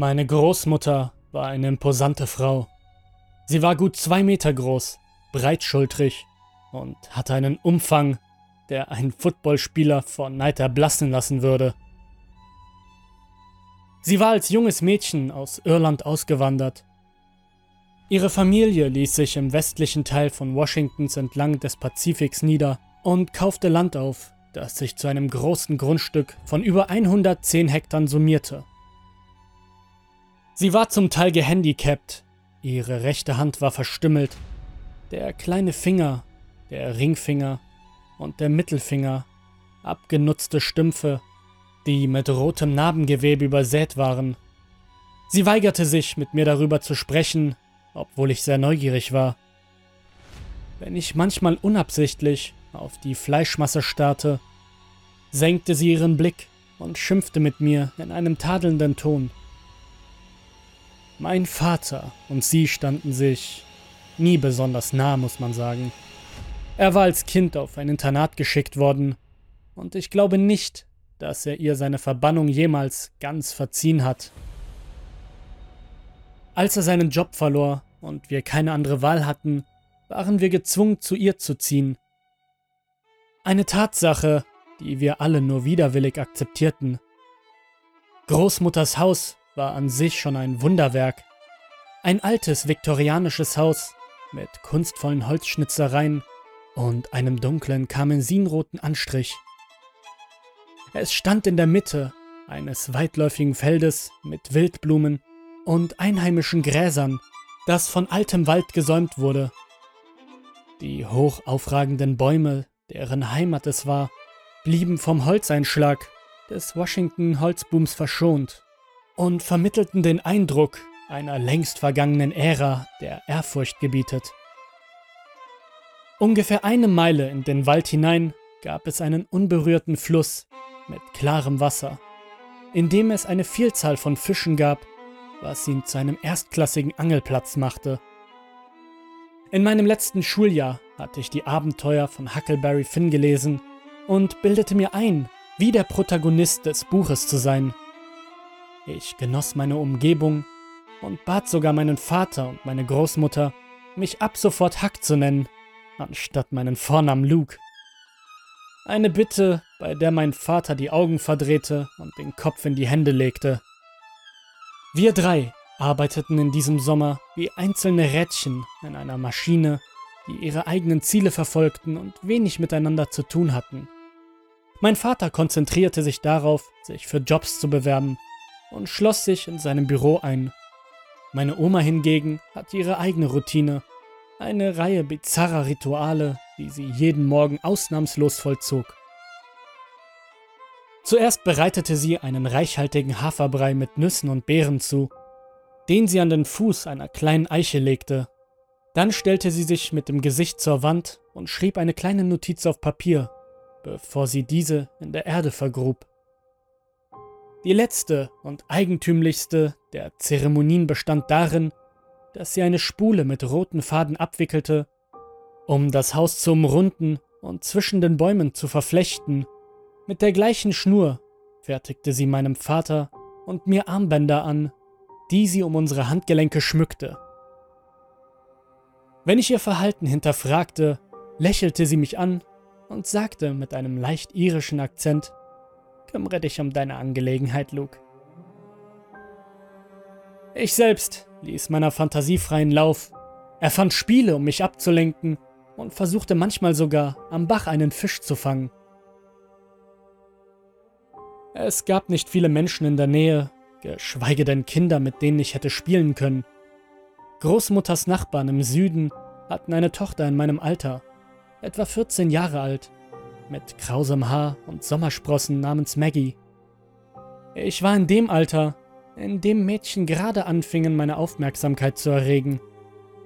Meine Großmutter war eine imposante Frau. Sie war gut zwei Meter groß, breitschultrig und hatte einen Umfang, der einen Footballspieler vor Neid erblassen lassen würde. Sie war als junges Mädchen aus Irland ausgewandert. Ihre Familie ließ sich im westlichen Teil von Washingtons entlang des Pazifiks nieder und kaufte Land auf, das sich zu einem großen Grundstück von über 110 Hektar summierte. Sie war zum Teil gehandicapt, ihre rechte Hand war verstümmelt, der kleine Finger, der Ringfinger und der Mittelfinger, abgenutzte Stümpfe, die mit rotem Narbengewebe übersät waren. Sie weigerte sich, mit mir darüber zu sprechen, obwohl ich sehr neugierig war. Wenn ich manchmal unabsichtlich auf die Fleischmasse starrte, senkte sie ihren Blick und schimpfte mit mir in einem tadelnden Ton. Mein Vater und sie standen sich nie besonders nah, muss man sagen. Er war als Kind auf ein Internat geschickt worden, und ich glaube nicht, dass er ihr seine Verbannung jemals ganz verziehen hat. Als er seinen Job verlor und wir keine andere Wahl hatten, waren wir gezwungen, zu ihr zu ziehen. Eine Tatsache, die wir alle nur widerwillig akzeptierten. Großmutters Haus war an sich schon ein Wunderwerk. Ein altes viktorianisches Haus mit kunstvollen Holzschnitzereien und einem dunklen karmesinroten Anstrich. Es stand in der Mitte eines weitläufigen Feldes mit Wildblumen und einheimischen Gräsern, das von altem Wald gesäumt wurde. Die hoch aufragenden Bäume, deren Heimat es war, blieben vom Holzeinschlag des Washington Holzbooms verschont und vermittelten den Eindruck einer längst vergangenen Ära, der Ehrfurcht gebietet. Ungefähr eine Meile in den Wald hinein gab es einen unberührten Fluss mit klarem Wasser, in dem es eine Vielzahl von Fischen gab, was ihn zu einem erstklassigen Angelplatz machte. In meinem letzten Schuljahr hatte ich die Abenteuer von Huckleberry Finn gelesen und bildete mir ein, wie der Protagonist des Buches zu sein. Ich genoss meine Umgebung und bat sogar meinen Vater und meine Großmutter, mich ab sofort Huck zu nennen, anstatt meinen Vornamen Luke. Eine Bitte, bei der mein Vater die Augen verdrehte und den Kopf in die Hände legte. Wir drei arbeiteten in diesem Sommer wie einzelne Rädchen in einer Maschine, die ihre eigenen Ziele verfolgten und wenig miteinander zu tun hatten. Mein Vater konzentrierte sich darauf, sich für Jobs zu bewerben und schloss sich in seinem Büro ein. Meine Oma hingegen hatte ihre eigene Routine, eine Reihe bizarrer Rituale, die sie jeden Morgen ausnahmslos vollzog. Zuerst bereitete sie einen reichhaltigen Haferbrei mit Nüssen und Beeren zu, den sie an den Fuß einer kleinen Eiche legte. Dann stellte sie sich mit dem Gesicht zur Wand und schrieb eine kleine Notiz auf Papier, bevor sie diese in der Erde vergrub. Die letzte und eigentümlichste der Zeremonien bestand darin, dass sie eine Spule mit roten Faden abwickelte, um das Haus zu umrunden und zwischen den Bäumen zu verflechten. Mit der gleichen Schnur fertigte sie meinem Vater und mir Armbänder an, die sie um unsere Handgelenke schmückte. Wenn ich ihr Verhalten hinterfragte, lächelte sie mich an und sagte mit einem leicht irischen Akzent, Kümmere dich um deine Angelegenheit, Luke. Ich selbst ließ meiner Fantasie freien Lauf, erfand Spiele, um mich abzulenken und versuchte manchmal sogar am Bach einen Fisch zu fangen. Es gab nicht viele Menschen in der Nähe, geschweige denn Kinder, mit denen ich hätte spielen können. Großmutters Nachbarn im Süden hatten eine Tochter in meinem Alter, etwa 14 Jahre alt, mit krausem Haar und Sommersprossen namens Maggie. Ich war in dem Alter, in dem Mädchen gerade anfingen, meine Aufmerksamkeit zu erregen,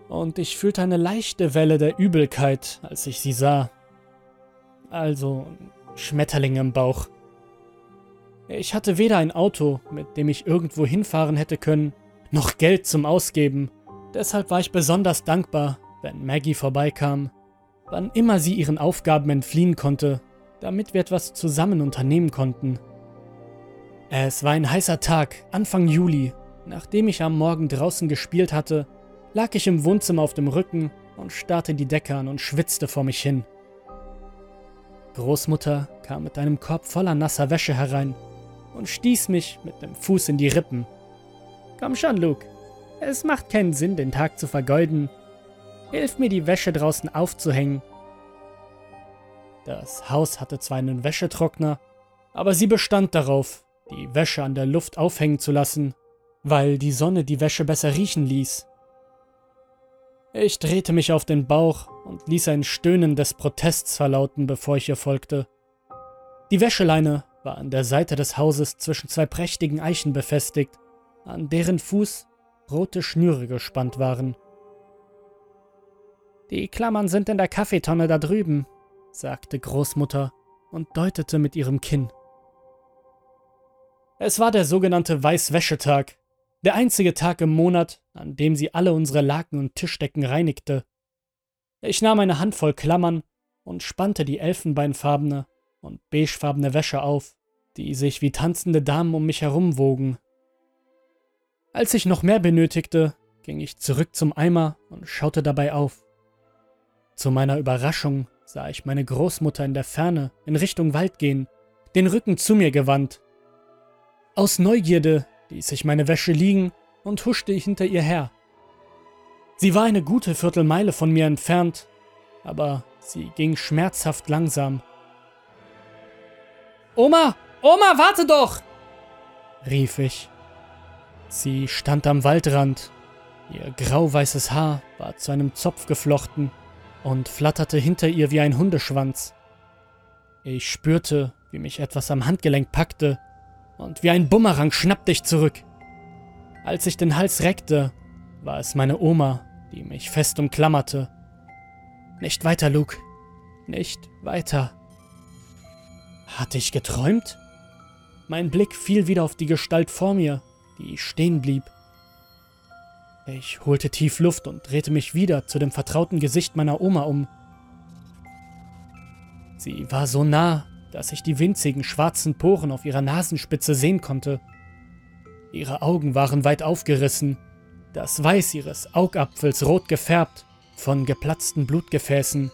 und ich fühlte eine leichte Welle der Übelkeit, als ich sie sah. Also Schmetterlinge im Bauch. Ich hatte weder ein Auto, mit dem ich irgendwo hinfahren hätte können, noch Geld zum Ausgeben. Deshalb war ich besonders dankbar, wenn Maggie vorbeikam wann immer sie ihren Aufgaben entfliehen konnte, damit wir etwas zusammen unternehmen konnten. Es war ein heißer Tag, Anfang Juli, Nachdem ich am Morgen draußen gespielt hatte, lag ich im Wohnzimmer auf dem Rücken und starrte die Decke an und schwitzte vor mich hin. Großmutter kam mit einem Korb voller nasser Wäsche herein und stieß mich mit dem Fuß in die Rippen. Komm schon, Luke. Es macht keinen Sinn, den Tag zu vergeuden. Hilf mir, die Wäsche draußen aufzuhängen. Das Haus hatte zwar einen Wäschetrockner, aber sie bestand darauf, die Wäsche an der Luft aufhängen zu lassen, weil die Sonne die Wäsche besser riechen ließ. Ich drehte mich auf den Bauch und ließ ein Stöhnen des Protests verlauten, bevor ich ihr folgte. Die Wäscheleine war an der Seite des Hauses zwischen zwei prächtigen Eichen befestigt, an deren Fuß rote Schnüre gespannt waren. Die Klammern sind in der Kaffeetonne da drüben, sagte Großmutter und deutete mit ihrem Kinn. Es war der sogenannte Weißwäschetag, der einzige Tag im Monat, an dem sie alle unsere Laken und Tischdecken reinigte. Ich nahm eine Handvoll Klammern und spannte die elfenbeinfarbene und beigefarbene Wäsche auf, die sich wie tanzende Damen um mich herumwogen. Als ich noch mehr benötigte, ging ich zurück zum Eimer und schaute dabei auf. Zu meiner Überraschung sah ich meine Großmutter in der Ferne in Richtung Wald gehen, den Rücken zu mir gewandt. Aus Neugierde ließ ich meine Wäsche liegen und huschte hinter ihr her. Sie war eine gute Viertelmeile von mir entfernt, aber sie ging schmerzhaft langsam. Oma, Oma, warte doch! rief ich. Sie stand am Waldrand. Ihr grauweißes Haar war zu einem Zopf geflochten und flatterte hinter ihr wie ein Hundeschwanz. Ich spürte, wie mich etwas am Handgelenk packte und wie ein Bumerang schnappte ich zurück. Als ich den Hals reckte, war es meine Oma, die mich fest umklammerte. Nicht weiter, Luke. Nicht weiter. Hatte ich geträumt? Mein Blick fiel wieder auf die Gestalt vor mir, die stehen blieb. Ich holte tief Luft und drehte mich wieder zu dem vertrauten Gesicht meiner Oma um. Sie war so nah, dass ich die winzigen schwarzen Poren auf ihrer Nasenspitze sehen konnte. Ihre Augen waren weit aufgerissen, das Weiß ihres Augapfels rot gefärbt von geplatzten Blutgefäßen.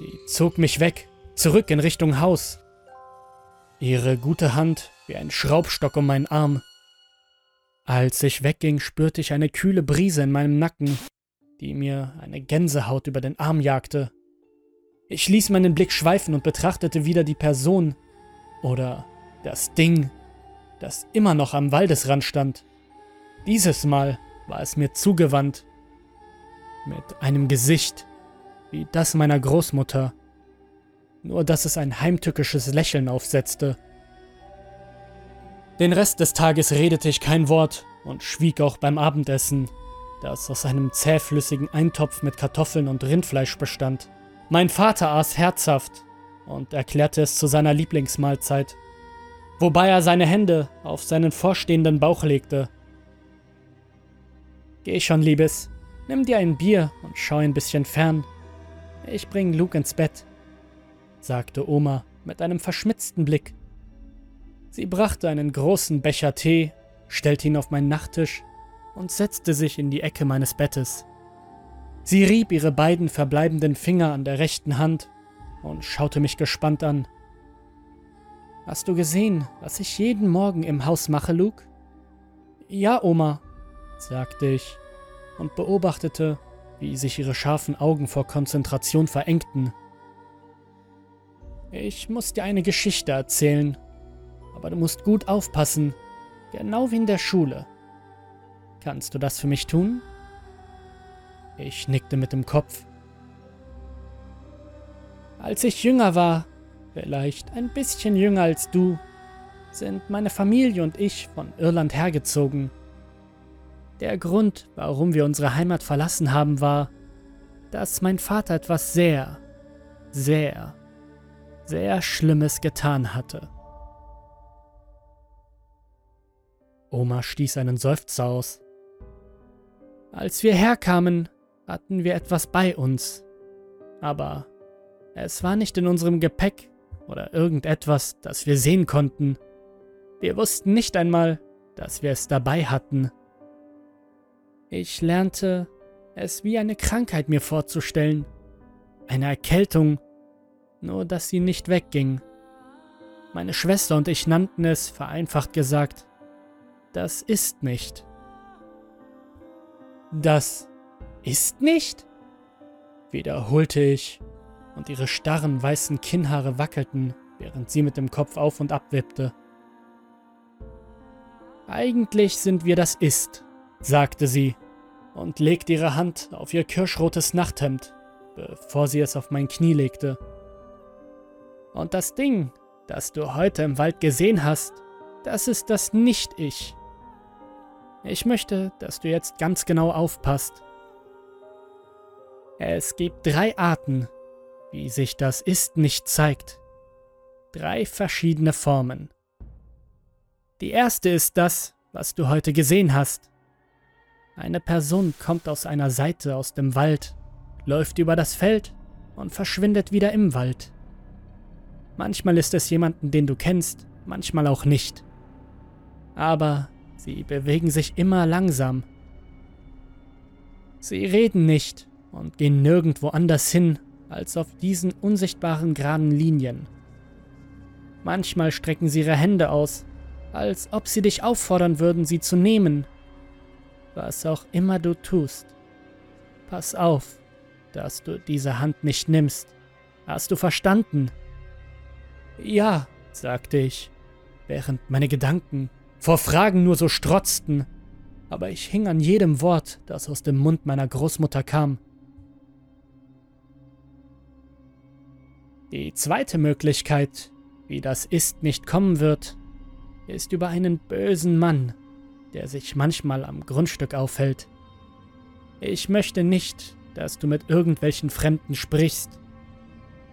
Sie zog mich weg, zurück in Richtung Haus. Ihre gute Hand wie ein Schraubstock um meinen Arm. Als ich wegging, spürte ich eine kühle Brise in meinem Nacken, die mir eine Gänsehaut über den Arm jagte. Ich ließ meinen Blick schweifen und betrachtete wieder die Person oder das Ding, das immer noch am Waldesrand stand. Dieses Mal war es mir zugewandt, mit einem Gesicht wie das meiner Großmutter, nur dass es ein heimtückisches Lächeln aufsetzte. Den Rest des Tages redete ich kein Wort und schwieg auch beim Abendessen, das aus einem zähflüssigen Eintopf mit Kartoffeln und Rindfleisch bestand. Mein Vater aß herzhaft und erklärte es zu seiner Lieblingsmahlzeit, wobei er seine Hände auf seinen vorstehenden Bauch legte. Geh schon, Liebes, nimm dir ein Bier und schau ein bisschen fern. Ich bring Luke ins Bett, sagte Oma mit einem verschmitzten Blick. Sie brachte einen großen Becher Tee, stellte ihn auf meinen Nachttisch und setzte sich in die Ecke meines Bettes. Sie rieb ihre beiden verbleibenden Finger an der rechten Hand und schaute mich gespannt an. Hast du gesehen, was ich jeden Morgen im Haus mache, Luke? Ja, Oma, sagte ich und beobachtete, wie sich ihre scharfen Augen vor Konzentration verengten. Ich muss dir eine Geschichte erzählen, aber du musst gut aufpassen, genau wie in der Schule. Kannst du das für mich tun? Ich nickte mit dem Kopf. Als ich jünger war, vielleicht ein bisschen jünger als du, sind meine Familie und ich von Irland hergezogen. Der Grund, warum wir unsere Heimat verlassen haben, war, dass mein Vater etwas sehr, sehr, sehr Schlimmes getan hatte. Oma stieß einen Seufzer aus. Als wir herkamen, hatten wir etwas bei uns. Aber es war nicht in unserem Gepäck oder irgendetwas, das wir sehen konnten. Wir wussten nicht einmal, dass wir es dabei hatten. Ich lernte, es wie eine Krankheit mir vorzustellen, eine Erkältung, nur dass sie nicht wegging. Meine Schwester und ich nannten es, vereinfacht gesagt, das ist nicht. Das ist nicht? wiederholte ich, und ihre starren weißen Kinnhaare wackelten, während sie mit dem Kopf auf und ab wippte. Eigentlich sind wir das Ist, sagte sie und legte ihre Hand auf ihr kirschrotes Nachthemd, bevor sie es auf mein Knie legte. Und das Ding, das du heute im Wald gesehen hast, das ist das Nicht-Ich. Ich möchte, dass du jetzt ganz genau aufpasst. Es gibt drei Arten, wie sich das Ist nicht zeigt. Drei verschiedene Formen. Die erste ist das, was du heute gesehen hast. Eine Person kommt aus einer Seite aus dem Wald, läuft über das Feld und verschwindet wieder im Wald. Manchmal ist es jemanden, den du kennst, manchmal auch nicht. Aber sie bewegen sich immer langsam. Sie reden nicht und gehen nirgendwo anders hin als auf diesen unsichtbaren geraden Linien. Manchmal strecken sie ihre Hände aus, als ob sie dich auffordern würden, sie zu nehmen. Was auch immer du tust, pass auf, dass du diese Hand nicht nimmst. Hast du verstanden? Ja, sagte ich, während meine Gedanken vor Fragen nur so strotzten, aber ich hing an jedem Wort, das aus dem Mund meiner Großmutter kam. Die zweite Möglichkeit, wie das ist nicht kommen wird, ist über einen bösen Mann, der sich manchmal am Grundstück aufhält. Ich möchte nicht, dass du mit irgendwelchen Fremden sprichst.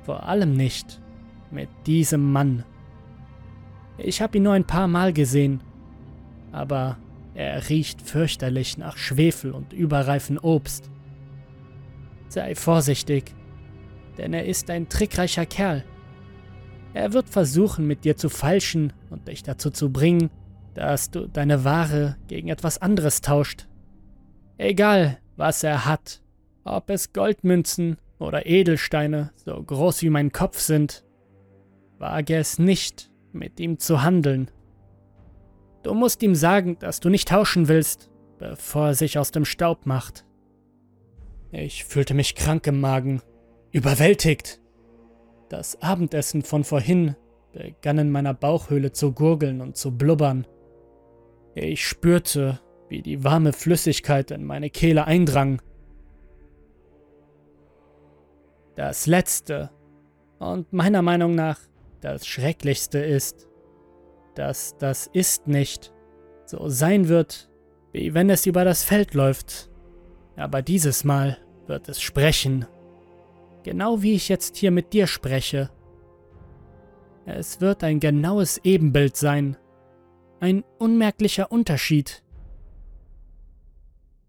Vor allem nicht mit diesem Mann. Ich habe ihn nur ein paar Mal gesehen, aber er riecht fürchterlich nach Schwefel und überreifen Obst. Sei vorsichtig, denn er ist ein trickreicher Kerl. Er wird versuchen, mit dir zu falschen und dich dazu zu bringen, dass du deine Ware gegen etwas anderes tauscht. Egal, was er hat, ob es Goldmünzen oder Edelsteine so groß wie mein Kopf sind, wage es nicht, mit ihm zu handeln. Du musst ihm sagen, dass du nicht tauschen willst, bevor er sich aus dem Staub macht. Ich fühlte mich krank im Magen, überwältigt. Das Abendessen von vorhin begann in meiner Bauchhöhle zu gurgeln und zu blubbern. Ich spürte, wie die warme Flüssigkeit in meine Kehle eindrang. Das Letzte und meiner Meinung nach das Schrecklichste ist, dass das ist nicht so sein wird, wie wenn es über das Feld läuft. Aber dieses Mal wird es sprechen Genau wie ich jetzt hier mit dir spreche. Es wird ein genaues Ebenbild sein. Ein unmerklicher Unterschied.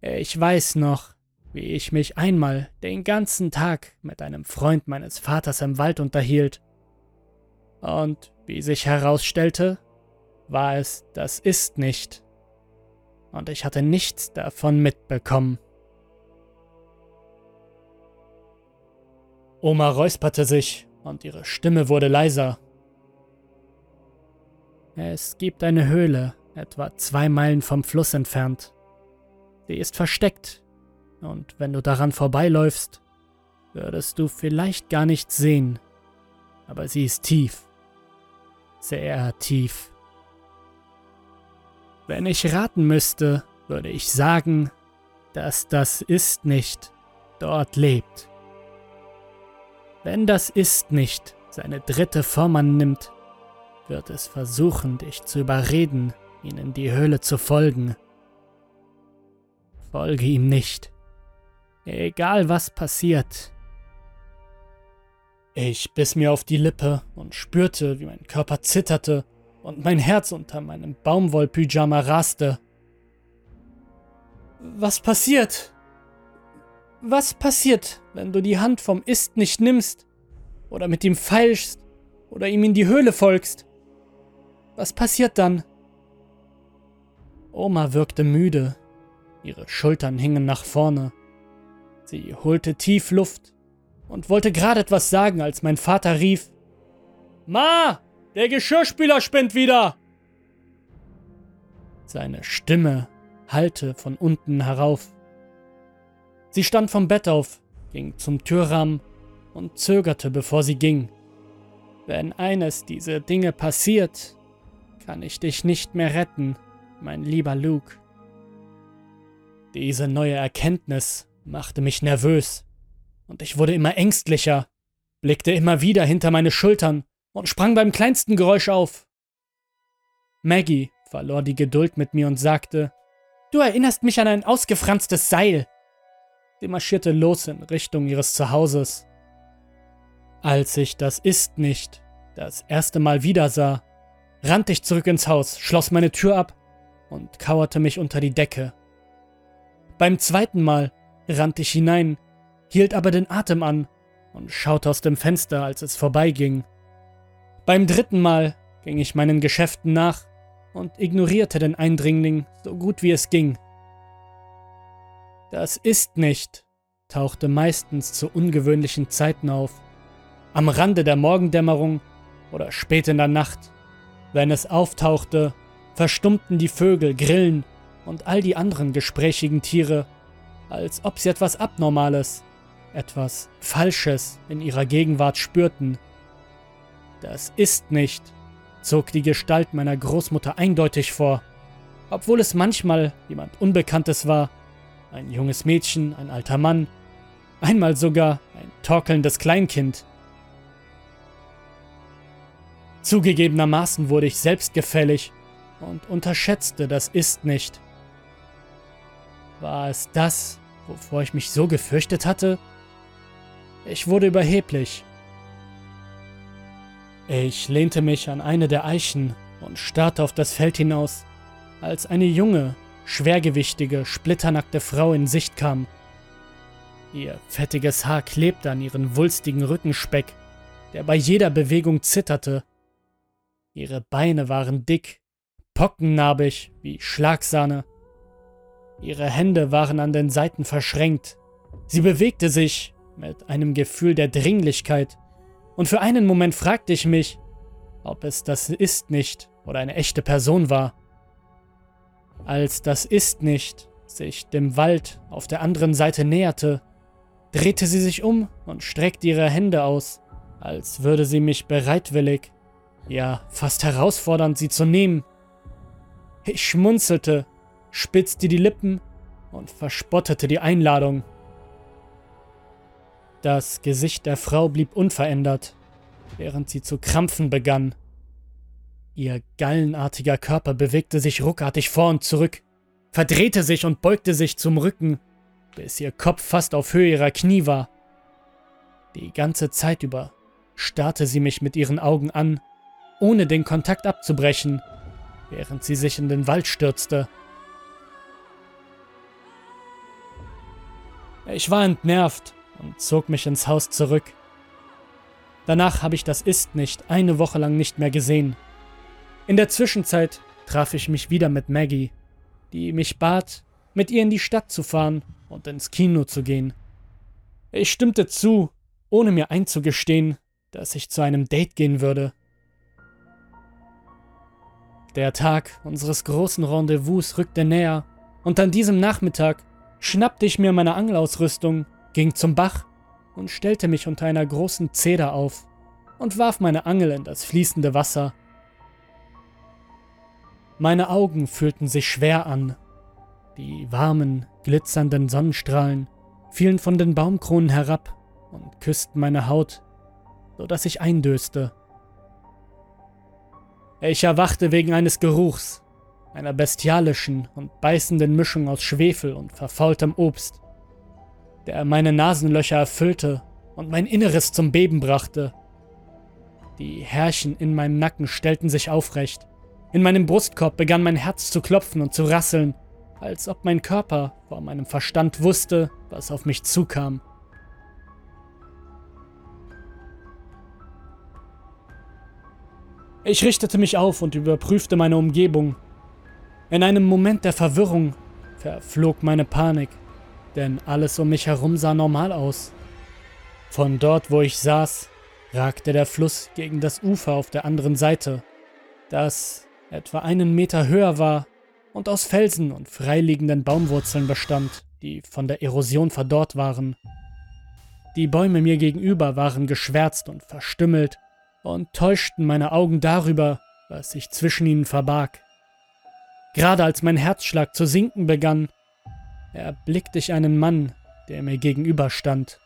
Ich weiß noch, wie ich mich einmal den ganzen Tag mit einem Freund meines Vaters im Wald unterhielt. Und wie sich herausstellte, war es das ist nicht. Und ich hatte nichts davon mitbekommen. Oma räusperte sich und ihre Stimme wurde leiser. Es gibt eine Höhle, etwa zwei Meilen vom Fluss entfernt. Sie ist versteckt, und wenn du daran vorbeiläufst, würdest du vielleicht gar nichts sehen, aber sie ist tief, sehr tief. Wenn ich raten müsste, würde ich sagen, dass das ist nicht dort lebt. Wenn das Ist nicht seine dritte Form annimmt, wird es versuchen, dich zu überreden, ihn in die Höhle zu folgen. Folge ihm nicht. Egal was passiert. Ich biss mir auf die Lippe und spürte, wie mein Körper zitterte und mein Herz unter meinem Baumwollpyjama raste. Was passiert? Was passiert, wenn du die Hand vom Ist nicht nimmst oder mit ihm feilschst oder ihm in die Höhle folgst? Was passiert dann? Oma wirkte müde, ihre Schultern hingen nach vorne. Sie holte tief Luft und wollte gerade etwas sagen, als mein Vater rief Ma, der Geschirrspüler spinnt wieder. Seine Stimme hallte von unten herauf. Sie stand vom Bett auf, ging zum Türrahmen und zögerte, bevor sie ging. Wenn eines dieser Dinge passiert, kann ich dich nicht mehr retten, mein lieber Luke. Diese neue Erkenntnis machte mich nervös, und ich wurde immer ängstlicher, blickte immer wieder hinter meine Schultern und sprang beim kleinsten Geräusch auf. Maggie verlor die Geduld mit mir und sagte, Du erinnerst mich an ein ausgefranstes Seil. Sie marschierte los in Richtung ihres Zuhauses. Als ich das Ist nicht das erste Mal wieder sah, rannte ich zurück ins Haus, schloss meine Tür ab und kauerte mich unter die Decke. Beim zweiten Mal rannte ich hinein, hielt aber den Atem an und schaute aus dem Fenster, als es vorbeiging. Beim dritten Mal ging ich meinen Geschäften nach und ignorierte den Eindringling so gut wie es ging. Das ist nicht tauchte meistens zu ungewöhnlichen Zeiten auf, am Rande der Morgendämmerung oder spät in der Nacht. Wenn es auftauchte, verstummten die Vögel, Grillen und all die anderen gesprächigen Tiere, als ob sie etwas Abnormales, etwas Falsches in ihrer Gegenwart spürten. Das ist nicht, zog die Gestalt meiner Großmutter eindeutig vor, obwohl es manchmal jemand Unbekanntes war, ein junges Mädchen, ein alter Mann, einmal sogar ein torkelndes Kleinkind. Zugegebenermaßen wurde ich selbstgefällig und unterschätzte das Ist nicht. War es das, wovor ich mich so gefürchtet hatte? Ich wurde überheblich ich lehnte mich an eine der Eichen und starrte auf das Feld hinaus, als eine junge, schwergewichtige, splitternackte Frau in Sicht kam. Ihr fettiges Haar klebte an ihren wulstigen Rückenspeck, der bei jeder Bewegung zitterte. Ihre Beine waren dick, pockennarbig wie Schlagsahne. Ihre Hände waren an den Seiten verschränkt. Sie bewegte sich mit einem Gefühl der Dringlichkeit und für einen Moment fragte ich mich, ob es das Ist nicht oder eine echte Person war. Als das Ist nicht sich dem Wald auf der anderen Seite näherte, drehte sie sich um und streckte ihre Hände aus, als würde sie mich bereitwillig, ja fast herausfordernd, sie zu nehmen. Ich schmunzelte, spitzte die Lippen und verspottete die Einladung. Das Gesicht der Frau blieb unverändert, während sie zu krampfen begann. Ihr gallenartiger Körper bewegte sich ruckartig vor und zurück, verdrehte sich und beugte sich zum Rücken, bis ihr Kopf fast auf Höhe ihrer Knie war. Die ganze Zeit über starrte sie mich mit ihren Augen an, ohne den Kontakt abzubrechen, während sie sich in den Wald stürzte. Ich war entnervt und zog mich ins Haus zurück. Danach habe ich das Ist nicht eine Woche lang nicht mehr gesehen. In der Zwischenzeit traf ich mich wieder mit Maggie, die mich bat, mit ihr in die Stadt zu fahren und ins Kino zu gehen. Ich stimmte zu, ohne mir einzugestehen, dass ich zu einem Date gehen würde. Der Tag unseres großen Rendezvous rückte näher, und an diesem Nachmittag schnappte ich mir meine Angelausrüstung ging zum Bach und stellte mich unter einer großen Zeder auf und warf meine Angel in das fließende Wasser. Meine Augen fühlten sich schwer an. Die warmen, glitzernden Sonnenstrahlen fielen von den Baumkronen herab und küssten meine Haut, so dass ich eindöste. Ich erwachte wegen eines Geruchs, einer bestialischen und beißenden Mischung aus Schwefel und verfaultem Obst der meine Nasenlöcher erfüllte und mein Inneres zum Beben brachte. Die Härchen in meinem Nacken stellten sich aufrecht. In meinem Brustkorb begann mein Herz zu klopfen und zu rasseln, als ob mein Körper vor meinem Verstand wusste, was auf mich zukam. Ich richtete mich auf und überprüfte meine Umgebung. In einem Moment der Verwirrung verflog meine Panik, denn alles um mich herum sah normal aus. Von dort, wo ich saß, ragte der Fluss gegen das Ufer auf der anderen Seite, das etwa einen Meter höher war und aus Felsen und freiliegenden Baumwurzeln bestand, die von der Erosion verdorrt waren. Die Bäume mir gegenüber waren geschwärzt und verstümmelt und täuschten meine Augen darüber, was sich zwischen ihnen verbarg. Gerade als mein Herzschlag zu sinken begann, erblickte ich einen Mann, der mir gegenüberstand.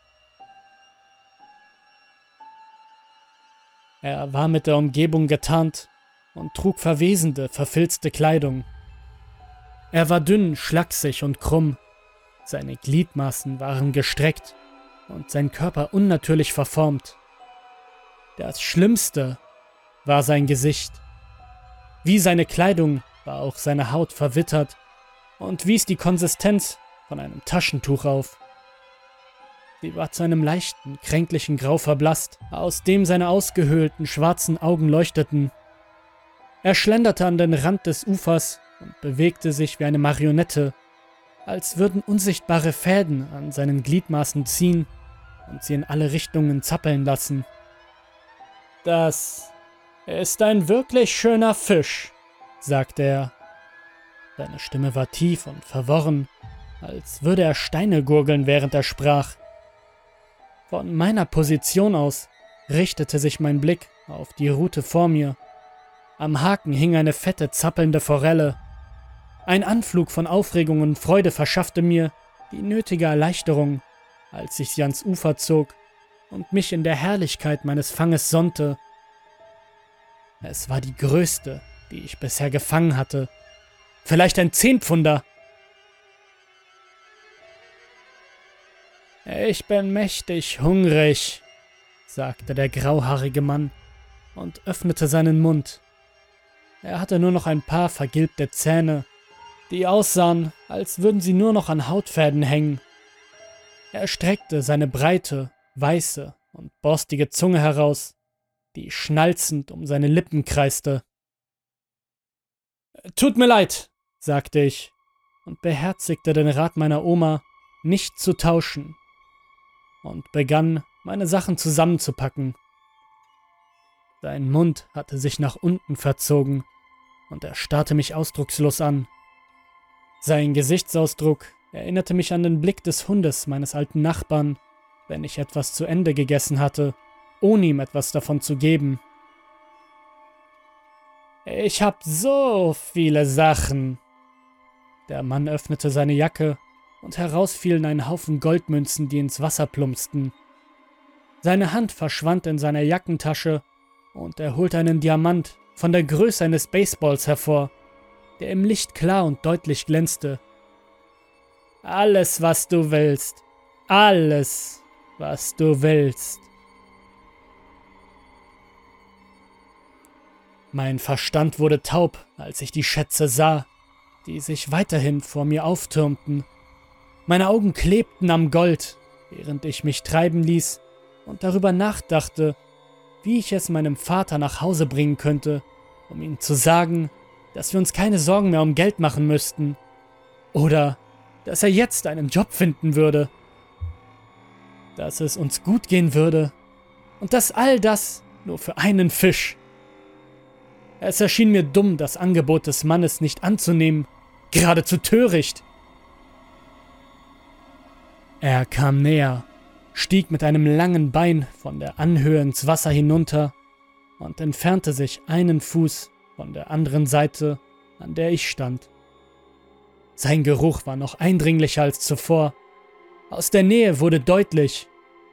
Er war mit der Umgebung getarnt und trug verwesende, verfilzte Kleidung. Er war dünn, schlaksig und krumm, seine Gliedmaßen waren gestreckt und sein Körper unnatürlich verformt. Das Schlimmste war sein Gesicht. Wie seine Kleidung war auch seine Haut verwittert und wies die Konsistenz von einem Taschentuch auf. Sie war zu einem leichten, kränklichen Grau verblasst, aus dem seine ausgehöhlten schwarzen Augen leuchteten. Er schlenderte an den Rand des Ufers und bewegte sich wie eine Marionette, als würden unsichtbare Fäden an seinen Gliedmaßen ziehen und sie in alle Richtungen zappeln lassen. Das ist ein wirklich schöner Fisch, sagte er. Seine Stimme war tief und verworren, als würde er Steine gurgeln, während er sprach. Von meiner Position aus richtete sich mein Blick auf die Route vor mir. Am Haken hing eine fette, zappelnde Forelle. Ein Anflug von Aufregung und Freude verschaffte mir die nötige Erleichterung, als ich sie ans Ufer zog und mich in der Herrlichkeit meines Fanges sonnte. Es war die größte, die ich bisher gefangen hatte. Vielleicht ein Zehnpfunder. Ich bin mächtig hungrig, sagte der grauhaarige Mann und öffnete seinen Mund. Er hatte nur noch ein paar vergilbte Zähne, die aussahen, als würden sie nur noch an Hautfäden hängen. Er streckte seine breite, weiße und borstige Zunge heraus, die schnalzend um seine Lippen kreiste. Tut mir leid, sagte ich und beherzigte den Rat meiner Oma, nicht zu tauschen und begann, meine Sachen zusammenzupacken. Sein Mund hatte sich nach unten verzogen und er starrte mich ausdruckslos an. Sein Gesichtsausdruck erinnerte mich an den Blick des Hundes meines alten Nachbarn, wenn ich etwas zu Ende gegessen hatte, ohne ihm etwas davon zu geben. Ich hab so viele Sachen. Der Mann öffnete seine Jacke und heraus fielen ein Haufen Goldmünzen, die ins Wasser plumpsten. Seine Hand verschwand in seiner Jackentasche und er holte einen Diamant von der Größe eines Baseballs hervor, der im Licht klar und deutlich glänzte. Alles, was du willst. Alles, was du willst. Mein Verstand wurde taub, als ich die Schätze sah, die sich weiterhin vor mir auftürmten meine Augen klebten am Gold, während ich mich treiben ließ und darüber nachdachte, wie ich es meinem Vater nach Hause bringen könnte, um ihm zu sagen, dass wir uns keine Sorgen mehr um Geld machen müssten. Oder dass er jetzt einen Job finden würde. Dass es uns gut gehen würde. Und dass all das nur für einen Fisch. Es erschien mir dumm, das Angebot des Mannes nicht anzunehmen. Geradezu töricht. Er kam näher, stieg mit einem langen Bein von der Anhöhe ins Wasser hinunter und entfernte sich einen Fuß von der anderen Seite, an der ich stand. Sein Geruch war noch eindringlicher als zuvor. Aus der Nähe wurde deutlich,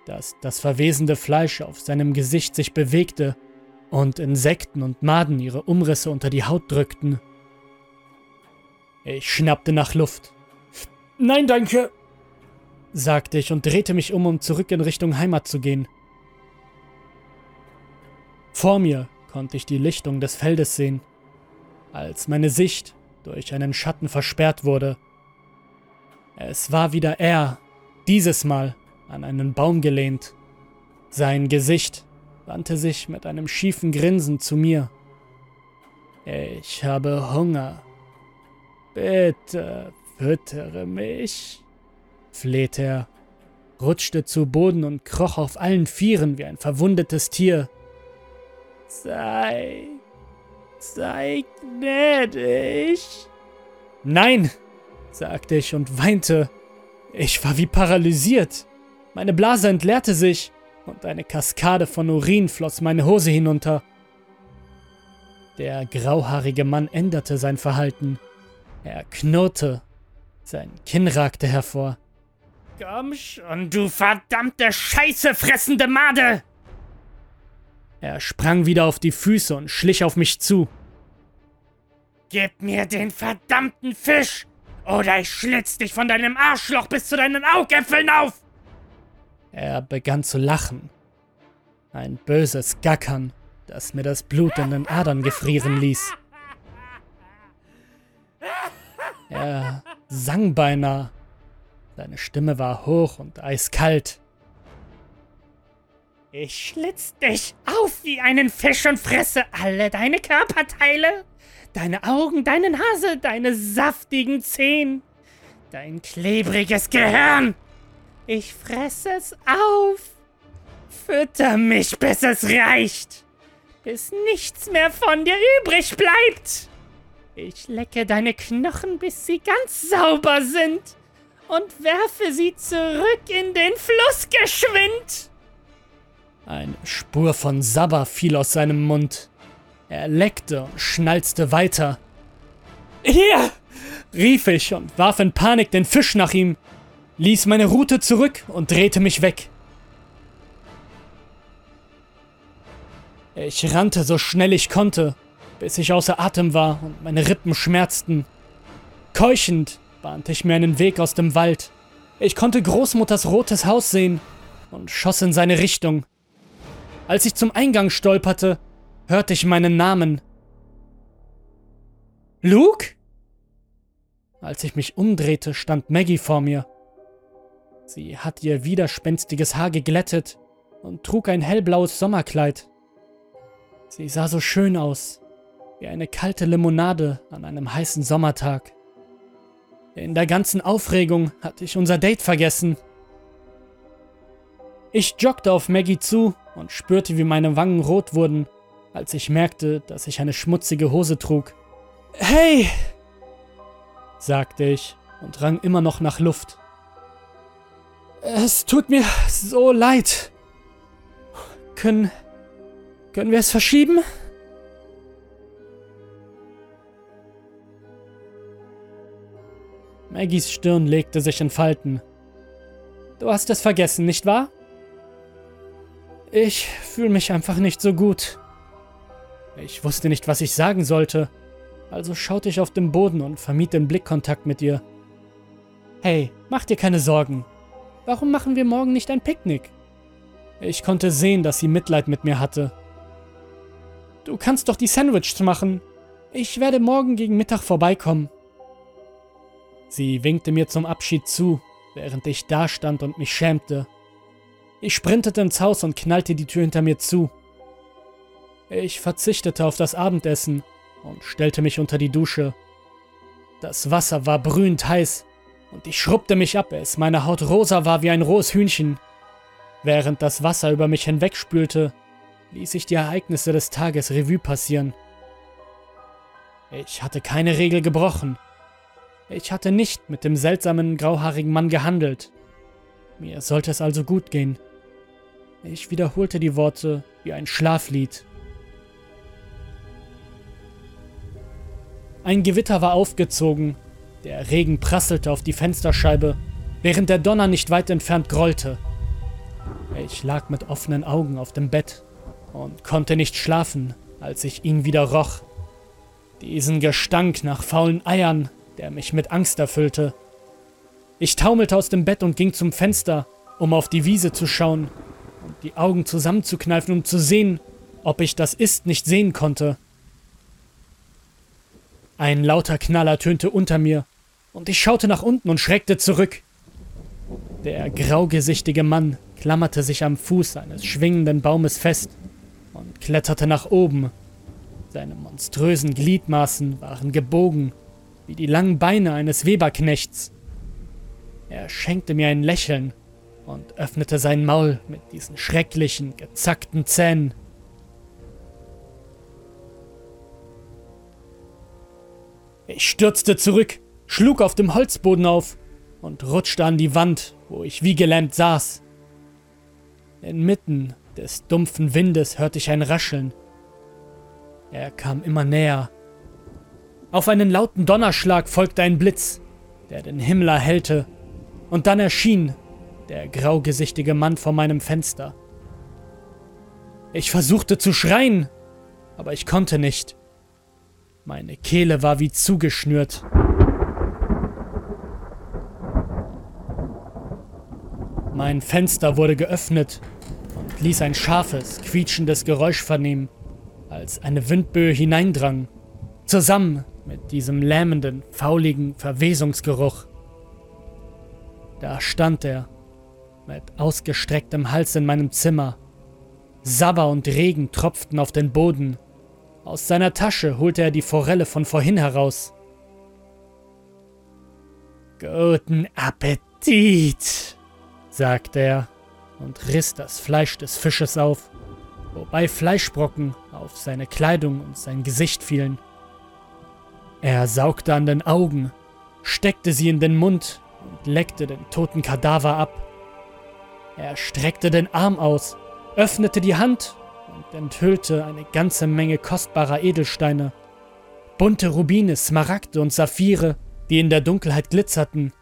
dass das verwesende Fleisch auf seinem Gesicht sich bewegte und Insekten und Maden ihre Umrisse unter die Haut drückten. Ich schnappte nach Luft. Nein, danke, sagte ich und drehte mich um, um zurück in Richtung Heimat zu gehen. Vor mir konnte ich die Lichtung des Feldes sehen, als meine Sicht durch einen Schatten versperrt wurde. Es war wieder er, dieses Mal an einen Baum gelehnt. Sein Gesicht wandte sich mit einem schiefen Grinsen zu mir. Ich habe Hunger, Bitte füttere mich, flehte er, rutschte zu Boden und kroch auf allen Vieren wie ein verwundetes Tier. Sei, sei gnädig. Nein, sagte ich und weinte. Ich war wie paralysiert. Meine Blase entleerte sich und eine Kaskade von Urin floss meine Hose hinunter. Der grauhaarige Mann änderte sein Verhalten. Er knurrte. Sein Kinn ragte hervor. Komm schon, du verdammte Scheiße fressende Made! Er sprang wieder auf die Füße und schlich auf mich zu. Gib mir den verdammten Fisch, oder ich schlitz dich von deinem Arschloch bis zu deinen Augäpfeln auf! Er begann zu lachen. Ein böses Gackern, das mir das Blut in den Adern gefrieren ließ. Er sang beinahe. Seine Stimme war hoch und eiskalt. Ich schlitz dich auf wie einen Fisch und fresse alle deine Körperteile. Deine Augen, deine Nase, deine saftigen Zehen. Dein klebriges Gehirn. Ich fresse es auf. Fütter mich, bis es reicht. Bis nichts mehr von dir übrig bleibt. Ich lecke deine Knochen, bis sie ganz sauber sind und werfe sie zurück in den Fluss geschwind. Eine Spur von Sabber fiel aus seinem Mund. Er leckte und schnalzte weiter. Hier! rief ich und warf in Panik den Fisch nach ihm, ließ meine Rute zurück und drehte mich weg. Ich rannte so schnell ich konnte, bis ich außer Atem war und meine Rippen schmerzten. Keuchend bahnte ich mir einen Weg aus dem Wald. Ich konnte Großmutters rotes Haus sehen und schoss in seine Richtung. Als ich zum Eingang stolperte, hörte ich meinen Namen. Luke? Als ich mich umdrehte, stand Maggie vor mir. Sie hat ihr widerspenstiges Haar geglättet und trug ein hellblaues Sommerkleid. Sie sah so schön aus, wie eine kalte Limonade an einem heißen Sommertag. In der ganzen Aufregung hatte ich unser Date vergessen. Ich joggte auf Maggie zu und spürte, wie meine Wangen rot wurden, als ich merkte, dass ich eine schmutzige Hose trug. Hey! sagte ich und rang immer noch nach Luft. Es tut mir so leid. Können. Können wir es verschieben? Maggies Stirn legte sich in Falten. Du hast es vergessen, nicht wahr? Ich fühle mich einfach nicht so gut. Ich wusste nicht, was ich sagen sollte, also schaute ich auf den Boden und vermied den Blickkontakt mit ihr. Hey, mach dir keine Sorgen. Warum machen wir morgen nicht ein Picknick? Ich konnte sehen, dass sie Mitleid mit mir hatte. Du kannst doch die Sandwiches machen. Ich werde morgen gegen Mittag vorbeikommen. Sie winkte mir zum Abschied zu, während ich dastand und mich schämte. Ich sprintete ins Haus und knallte die Tür hinter mir zu. Ich verzichtete auf das Abendessen und stellte mich unter die Dusche. Das Wasser war brühend heiß und ich schrubbte mich ab, es meine Haut rosa war wie ein rohes Hühnchen. Während das Wasser über mich hinwegspülte, ließ ich die Ereignisse des Tages Revue passieren. Ich hatte keine Regel gebrochen. Ich hatte nicht mit dem seltsamen grauhaarigen Mann gehandelt. Mir sollte es also gut gehen. Ich wiederholte die Worte wie ein Schlaflied. Ein Gewitter war aufgezogen der Regen prasselte auf die Fensterscheibe, während der Donner nicht weit entfernt grollte. Ich lag mit offenen Augen auf dem Bett und konnte nicht schlafen, als ich ihn wieder roch. Diesen Gestank nach faulen Eiern, der mich mit Angst erfüllte. Ich taumelte aus dem Bett und ging zum Fenster, um auf die Wiese zu schauen und die Augen zusammenzukneifen, um zu sehen, ob ich das Ist nicht sehen konnte. Ein lauter Knaller tönte unter mir und ich schaute nach unten und schreckte zurück. Der graugesichtige Mann klammerte sich am Fuß eines schwingenden Baumes fest und kletterte nach oben. Seine monströsen Gliedmaßen waren gebogen wie die langen Beine eines Weberknechts. Er schenkte mir ein Lächeln und öffnete sein Maul mit diesen schrecklichen, gezackten Zähnen. Ich stürzte zurück, schlug auf dem Holzboden auf und rutschte an die Wand, wo ich wie gelähmt saß. Inmitten des dumpfen Windes hörte ich ein Rascheln. Er kam immer näher. Auf einen lauten Donnerschlag folgte ein Blitz, der den Himmel erhellte, und dann erschien der graugesichtige Mann vor meinem Fenster. Ich versuchte zu schreien, aber ich konnte nicht. Meine Kehle war wie zugeschnürt. Mein Fenster wurde geöffnet und ließ ein scharfes, quietschendes Geräusch vernehmen, als eine Windböe hineindrang, zusammen mit diesem lähmenden, fauligen Verwesungsgeruch. Da stand er, mit ausgestrecktem Hals in meinem Zimmer. Sabber und Regen tropften auf den Boden aus seiner Tasche holte er die Forelle von vorhin heraus. Guten Appetit, sagte er und riss das Fleisch des Fisches auf, wobei Fleischbrocken auf seine Kleidung und sein Gesicht fielen. Er saugte an den Augen, steckte sie in den Mund und leckte den toten Kadaver ab. Er streckte den Arm aus, öffnete die Hand und enthüllte eine ganze Menge kostbarer Edelsteine. Bunte Rubine, Smaragde und Saphire, die in der Dunkelheit glitzerten.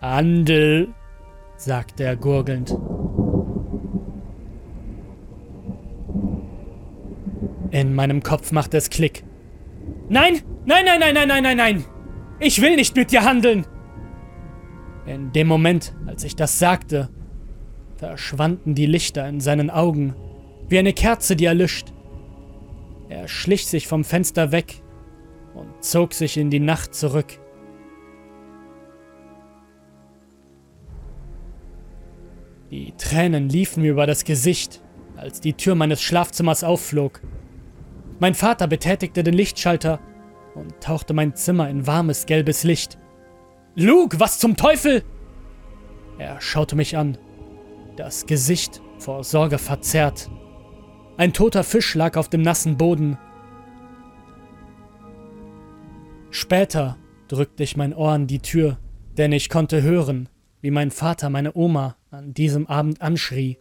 Handel, sagte er gurgelnd. In meinem Kopf machte es Klick. Nein, nein, nein, nein, nein, nein, nein, nein! Ich will nicht mit dir handeln! In dem Moment, als ich das sagte, verschwanden die Lichter in seinen Augen wie eine Kerze, die erlischt. Er schlich sich vom Fenster weg und zog sich in die Nacht zurück. Die Tränen liefen mir über das Gesicht, als die Tür meines Schlafzimmers aufflog. Mein Vater betätigte den Lichtschalter und tauchte mein Zimmer in warmes gelbes Licht. Luke, was zum Teufel? Er schaute mich an, das Gesicht vor Sorge verzerrt. Ein toter Fisch lag auf dem nassen Boden. Später drückte ich mein Ohr an die Tür, denn ich konnte hören, wie mein Vater meine Oma an diesem Abend anschrie.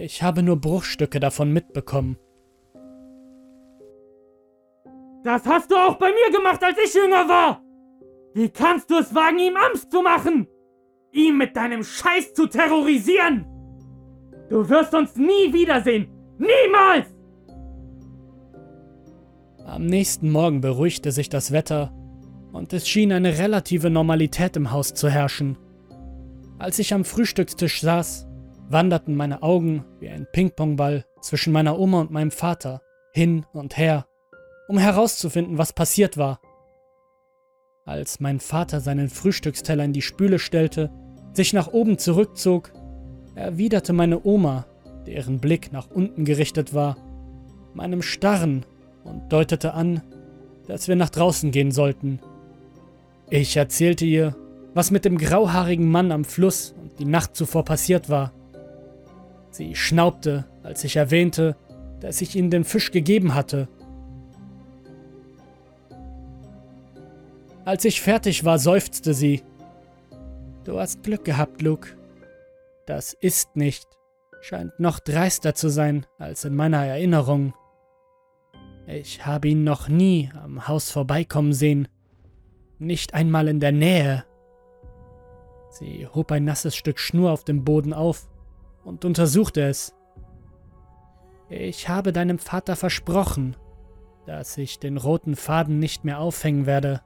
Ich habe nur Bruchstücke davon mitbekommen. Das hast du auch bei mir gemacht, als ich jünger war! Wie kannst du es wagen, ihm Angst zu machen? Ihm mit deinem Scheiß zu terrorisieren! Du wirst uns nie wiedersehen! Niemals! Am nächsten Morgen beruhigte sich das Wetter und es schien eine relative Normalität im Haus zu herrschen. Als ich am Frühstückstisch saß, wanderten meine Augen wie ein Pingpongball zwischen meiner Oma und meinem Vater hin und her, um herauszufinden, was passiert war. Als mein Vater seinen Frühstücksteller in die Spüle stellte, sich nach oben zurückzog erwiderte meine Oma, deren Blick nach unten gerichtet war, meinem Starren und deutete an, dass wir nach draußen gehen sollten. Ich erzählte ihr, was mit dem grauhaarigen Mann am Fluss und die Nacht zuvor passiert war. Sie schnaubte, als ich erwähnte, dass ich ihnen den Fisch gegeben hatte. Als ich fertig war, seufzte sie. Du hast Glück gehabt, Luke. Das ist nicht, scheint noch dreister zu sein als in meiner Erinnerung. Ich habe ihn noch nie am Haus vorbeikommen sehen, nicht einmal in der Nähe. Sie hob ein nasses Stück Schnur auf dem Boden auf und untersuchte es. Ich habe deinem Vater versprochen, dass ich den roten Faden nicht mehr aufhängen werde.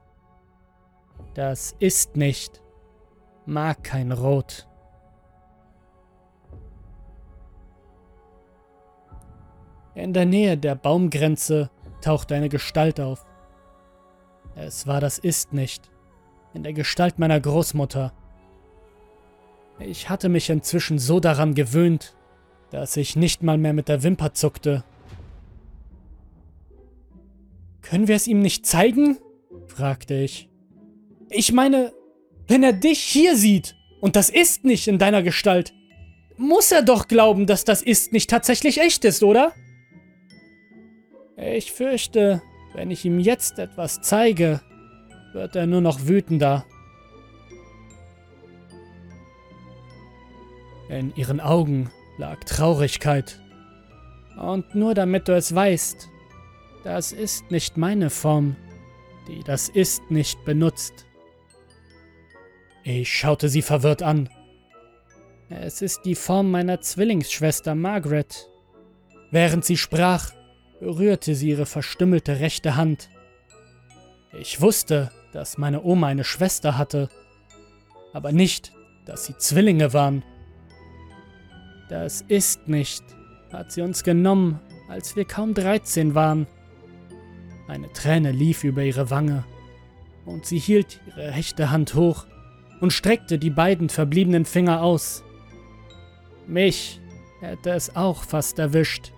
Das ist nicht, mag kein Rot. In der Nähe der Baumgrenze tauchte eine Gestalt auf. Es war das Ist nicht, in der Gestalt meiner Großmutter. Ich hatte mich inzwischen so daran gewöhnt, dass ich nicht mal mehr mit der Wimper zuckte. Können wir es ihm nicht zeigen? fragte ich. Ich meine, wenn er dich hier sieht und das ist nicht in deiner Gestalt, muss er doch glauben, dass das ist nicht tatsächlich echt ist, oder? Ich fürchte, wenn ich ihm jetzt etwas zeige, wird er nur noch wütender. In ihren Augen lag Traurigkeit. Und nur damit du es weißt, das ist nicht meine Form, die das ist nicht benutzt. Ich schaute sie verwirrt an. Es ist die Form meiner Zwillingsschwester Margaret. Während sie sprach, berührte sie ihre verstümmelte rechte Hand. Ich wusste, dass meine Oma eine Schwester hatte, aber nicht, dass sie Zwillinge waren. Das ist nicht, hat sie uns genommen, als wir kaum 13 waren. Eine Träne lief über ihre Wange, und sie hielt ihre rechte Hand hoch und streckte die beiden verbliebenen Finger aus. Mich hätte es auch fast erwischt.